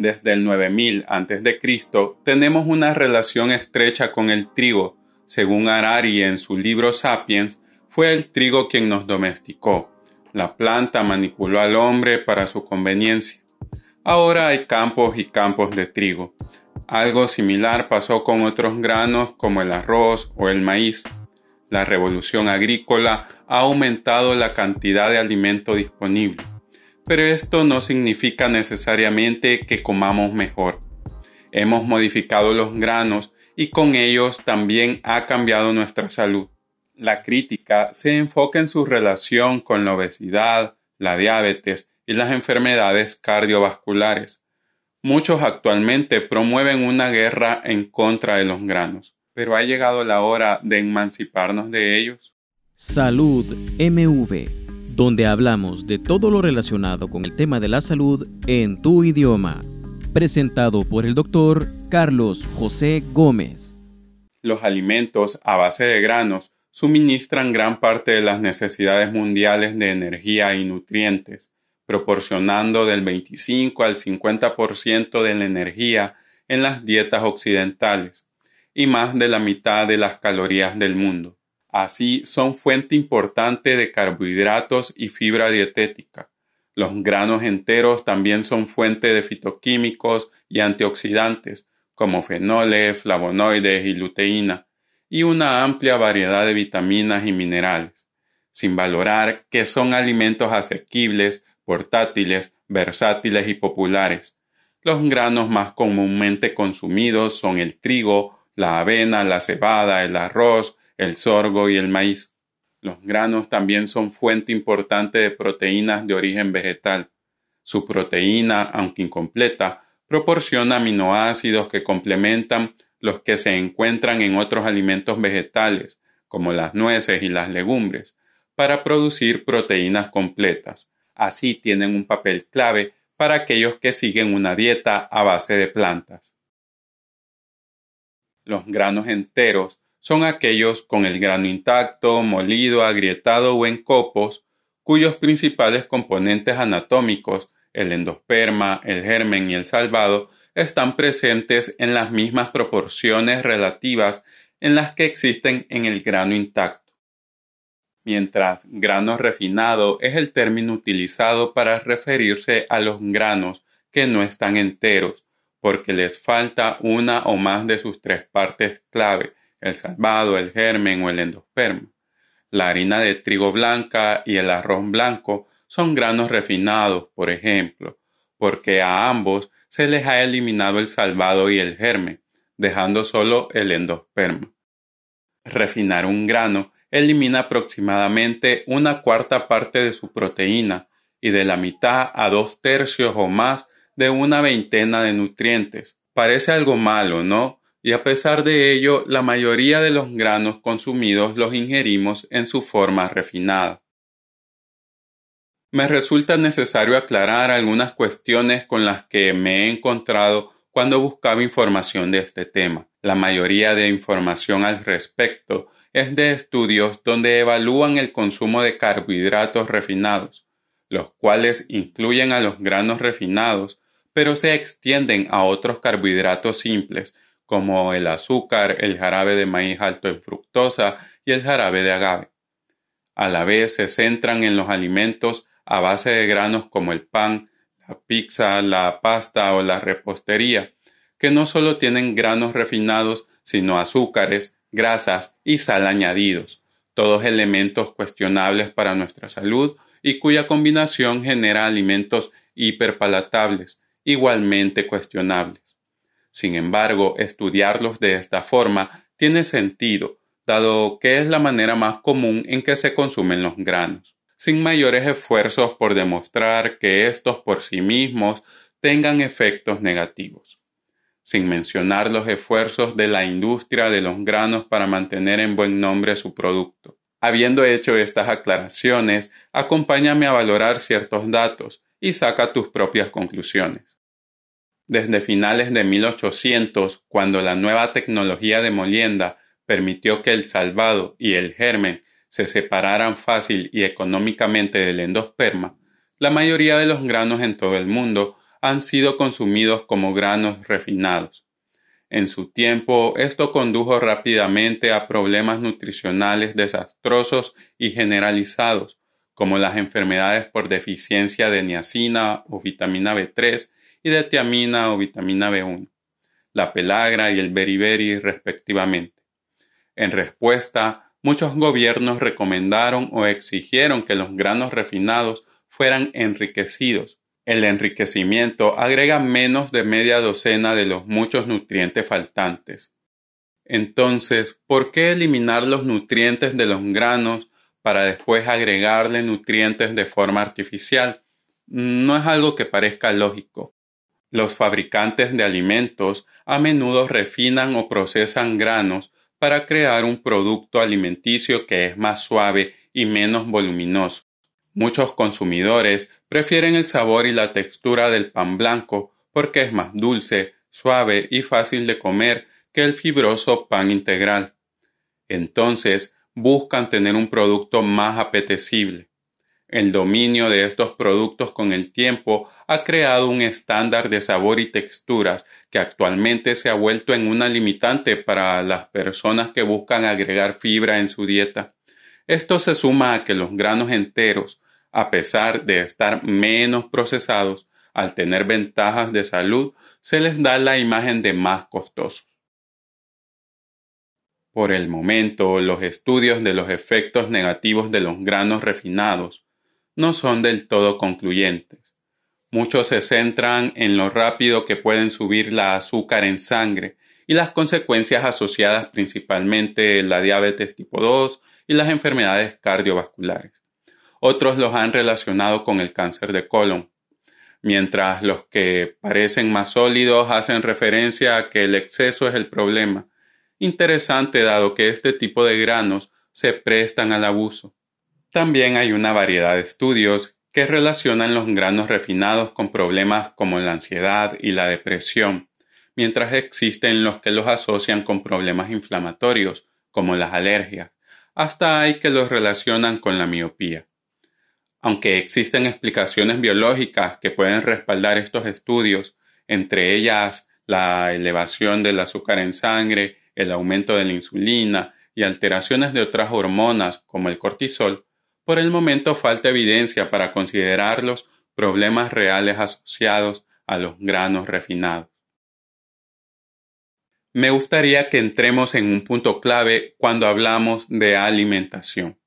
Desde el 9000 a.C. tenemos una relación estrecha con el trigo. Según Harari en su libro Sapiens, fue el trigo quien nos domesticó. La planta manipuló al hombre para su conveniencia. Ahora hay campos y campos de trigo. Algo similar pasó con otros granos como el arroz o el maíz. La revolución agrícola ha aumentado la cantidad de alimento disponible pero esto no significa necesariamente que comamos mejor. Hemos modificado los granos y con ellos también ha cambiado nuestra salud. La crítica se enfoca en su relación con la obesidad, la diabetes y las enfermedades cardiovasculares. Muchos actualmente promueven una guerra en contra de los granos, pero ha llegado la hora de emanciparnos de ellos. Salud MV donde hablamos de todo lo relacionado con el tema de la salud en tu idioma. Presentado por el doctor Carlos José Gómez. Los alimentos a base de granos suministran gran parte de las necesidades mundiales de energía y nutrientes, proporcionando del 25 al 50% de la energía en las dietas occidentales y más de la mitad de las calorías del mundo. Así son fuente importante de carbohidratos y fibra dietética. Los granos enteros también son fuente de fitoquímicos y antioxidantes, como fenoles, flavonoides y luteína, y una amplia variedad de vitaminas y minerales, sin valorar que son alimentos asequibles, portátiles, versátiles y populares. Los granos más comúnmente consumidos son el trigo, la avena, la cebada, el arroz, el sorgo y el maíz. Los granos también son fuente importante de proteínas de origen vegetal. Su proteína, aunque incompleta, proporciona aminoácidos que complementan los que se encuentran en otros alimentos vegetales, como las nueces y las legumbres, para producir proteínas completas. Así tienen un papel clave para aquellos que siguen una dieta a base de plantas. Los granos enteros son aquellos con el grano intacto, molido, agrietado o en copos, cuyos principales componentes anatómicos, el endosperma, el germen y el salvado, están presentes en las mismas proporciones relativas en las que existen en el grano intacto. Mientras grano refinado es el término utilizado para referirse a los granos que no están enteros, porque les falta una o más de sus tres partes clave, el salvado, el germen o el endosperma. La harina de trigo blanca y el arroz blanco son granos refinados, por ejemplo, porque a ambos se les ha eliminado el salvado y el germen, dejando solo el endosperma. Refinar un grano elimina aproximadamente una cuarta parte de su proteína y de la mitad a dos tercios o más de una veintena de nutrientes. Parece algo malo, ¿no? Y a pesar de ello la mayoría de los granos consumidos los ingerimos en su forma refinada. Me resulta necesario aclarar algunas cuestiones con las que me he encontrado cuando buscaba información de este tema. La mayoría de información al respecto es de estudios donde evalúan el consumo de carbohidratos refinados, los cuales incluyen a los granos refinados, pero se extienden a otros carbohidratos simples como el azúcar, el jarabe de maíz alto en fructosa y el jarabe de agave. A la vez se centran en los alimentos a base de granos como el pan, la pizza, la pasta o la repostería, que no solo tienen granos refinados, sino azúcares, grasas y sal añadidos, todos elementos cuestionables para nuestra salud y cuya combinación genera alimentos hiperpalatables, igualmente cuestionables. Sin embargo, estudiarlos de esta forma tiene sentido, dado que es la manera más común en que se consumen los granos, sin mayores esfuerzos por demostrar que estos por sí mismos tengan efectos negativos, sin mencionar los esfuerzos de la industria de los granos para mantener en buen nombre su producto. Habiendo hecho estas aclaraciones, acompáñame a valorar ciertos datos y saca tus propias conclusiones desde finales de 1800, cuando la nueva tecnología de molienda permitió que el salvado y el germen se separaran fácil y económicamente del endosperma, la mayoría de los granos en todo el mundo han sido consumidos como granos refinados. En su tiempo, esto condujo rápidamente a problemas nutricionales desastrosos y generalizados, como las enfermedades por deficiencia de niacina o vitamina B3 y de tiamina o vitamina B1, la pelagra y el beriberi respectivamente. En respuesta, muchos gobiernos recomendaron o exigieron que los granos refinados fueran enriquecidos el enriquecimiento agrega menos de media docena de los muchos nutrientes faltantes. Entonces, ¿por qué eliminar los nutrientes de los granos para después agregarle nutrientes de forma artificial? No es algo que parezca lógico. Los fabricantes de alimentos a menudo refinan o procesan granos para crear un producto alimenticio que es más suave y menos voluminoso. Muchos consumidores prefieren el sabor y la textura del pan blanco porque es más dulce, suave y fácil de comer que el fibroso pan integral. Entonces buscan tener un producto más apetecible. El dominio de estos productos con el tiempo ha creado un estándar de sabor y texturas que actualmente se ha vuelto en una limitante para las personas que buscan agregar fibra en su dieta. Esto se suma a que los granos enteros, a pesar de estar menos procesados, al tener ventajas de salud, se les da la imagen de más costosos. Por el momento, los estudios de los efectos negativos de los granos refinados no son del todo concluyentes. Muchos se centran en lo rápido que pueden subir la azúcar en sangre y las consecuencias asociadas principalmente la diabetes tipo 2 y las enfermedades cardiovasculares. Otros los han relacionado con el cáncer de colon, mientras los que parecen más sólidos hacen referencia a que el exceso es el problema. Interesante dado que este tipo de granos se prestan al abuso. También hay una variedad de estudios que relacionan los granos refinados con problemas como la ansiedad y la depresión, mientras existen los que los asocian con problemas inflamatorios, como las alergias hasta hay que los relacionan con la miopía. Aunque existen explicaciones biológicas que pueden respaldar estos estudios, entre ellas la elevación del azúcar en sangre, el aumento de la insulina y alteraciones de otras hormonas como el cortisol, por el momento falta evidencia para considerar los problemas reales asociados a los granos refinados me gustaría que entremos en un punto clave cuando hablamos de alimentación.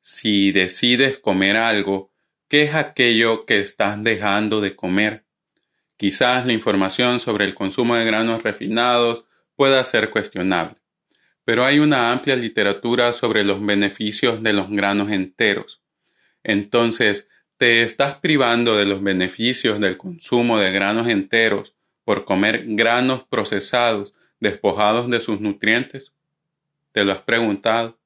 Si decides comer algo, ¿qué es aquello que estás dejando de comer? Quizás la información sobre el consumo de granos refinados pueda ser cuestionable, pero hay una amplia literatura sobre los beneficios de los granos enteros. Entonces, ¿te estás privando de los beneficios del consumo de granos enteros por comer granos procesados despojados de sus nutrientes? ¿Te lo has preguntado?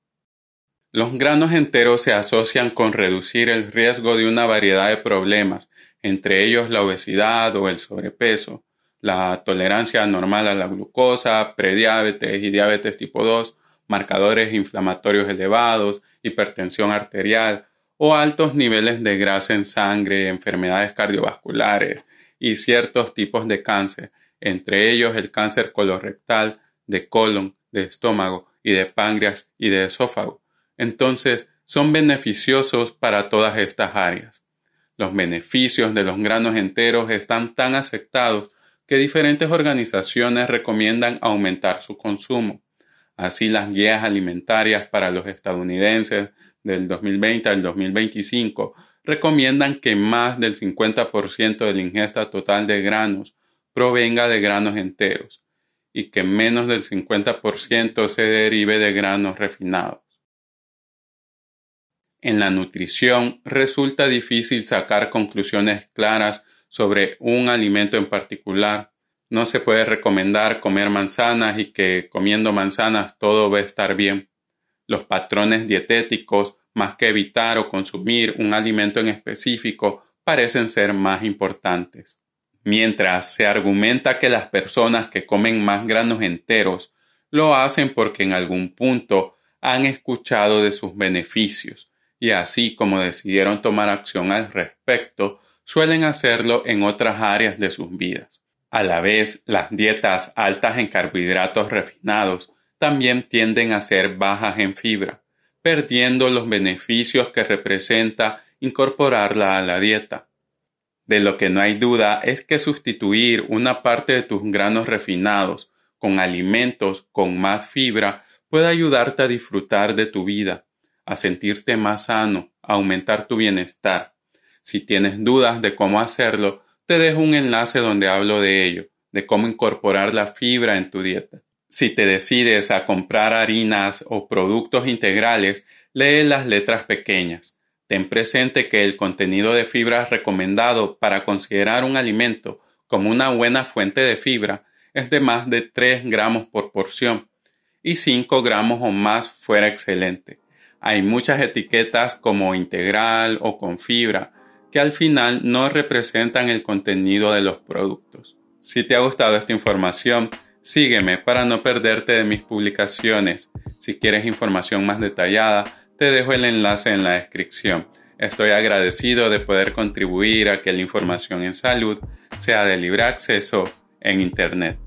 Los granos enteros se asocian con reducir el riesgo de una variedad de problemas, entre ellos la obesidad o el sobrepeso, la tolerancia anormal a la glucosa, prediabetes y diabetes tipo 2, marcadores inflamatorios elevados, hipertensión arterial o altos niveles de grasa en sangre, enfermedades cardiovasculares y ciertos tipos de cáncer, entre ellos el cáncer colorectal, de colon, de estómago y de páncreas y de esófago. Entonces, son beneficiosos para todas estas áreas. Los beneficios de los granos enteros están tan aceptados que diferentes organizaciones recomiendan aumentar su consumo. Así las guías alimentarias para los estadounidenses del 2020 al 2025 recomiendan que más del 50% de la ingesta total de granos provenga de granos enteros y que menos del 50% se derive de granos refinados. En la nutrición resulta difícil sacar conclusiones claras sobre un alimento en particular. No se puede recomendar comer manzanas y que comiendo manzanas todo va a estar bien. Los patrones dietéticos, más que evitar o consumir un alimento en específico, parecen ser más importantes mientras se argumenta que las personas que comen más granos enteros lo hacen porque en algún punto han escuchado de sus beneficios y así como decidieron tomar acción al respecto, suelen hacerlo en otras áreas de sus vidas. A la vez, las dietas altas en carbohidratos refinados también tienden a ser bajas en fibra, perdiendo los beneficios que representa incorporarla a la dieta. De lo que no hay duda es que sustituir una parte de tus granos refinados con alimentos con más fibra puede ayudarte a disfrutar de tu vida, a sentirte más sano, a aumentar tu bienestar. Si tienes dudas de cómo hacerlo, te dejo un enlace donde hablo de ello, de cómo incorporar la fibra en tu dieta. Si te decides a comprar harinas o productos integrales, lee las letras pequeñas. Ten presente que el contenido de fibra recomendado para considerar un alimento como una buena fuente de fibra es de más de 3 gramos por porción y 5 gramos o más fuera excelente. Hay muchas etiquetas como integral o con fibra que al final no representan el contenido de los productos. Si te ha gustado esta información, Sígueme para no perderte de mis publicaciones. Si quieres información más detallada, te dejo el enlace en la descripción. Estoy agradecido de poder contribuir a que la información en salud sea de libre acceso en Internet.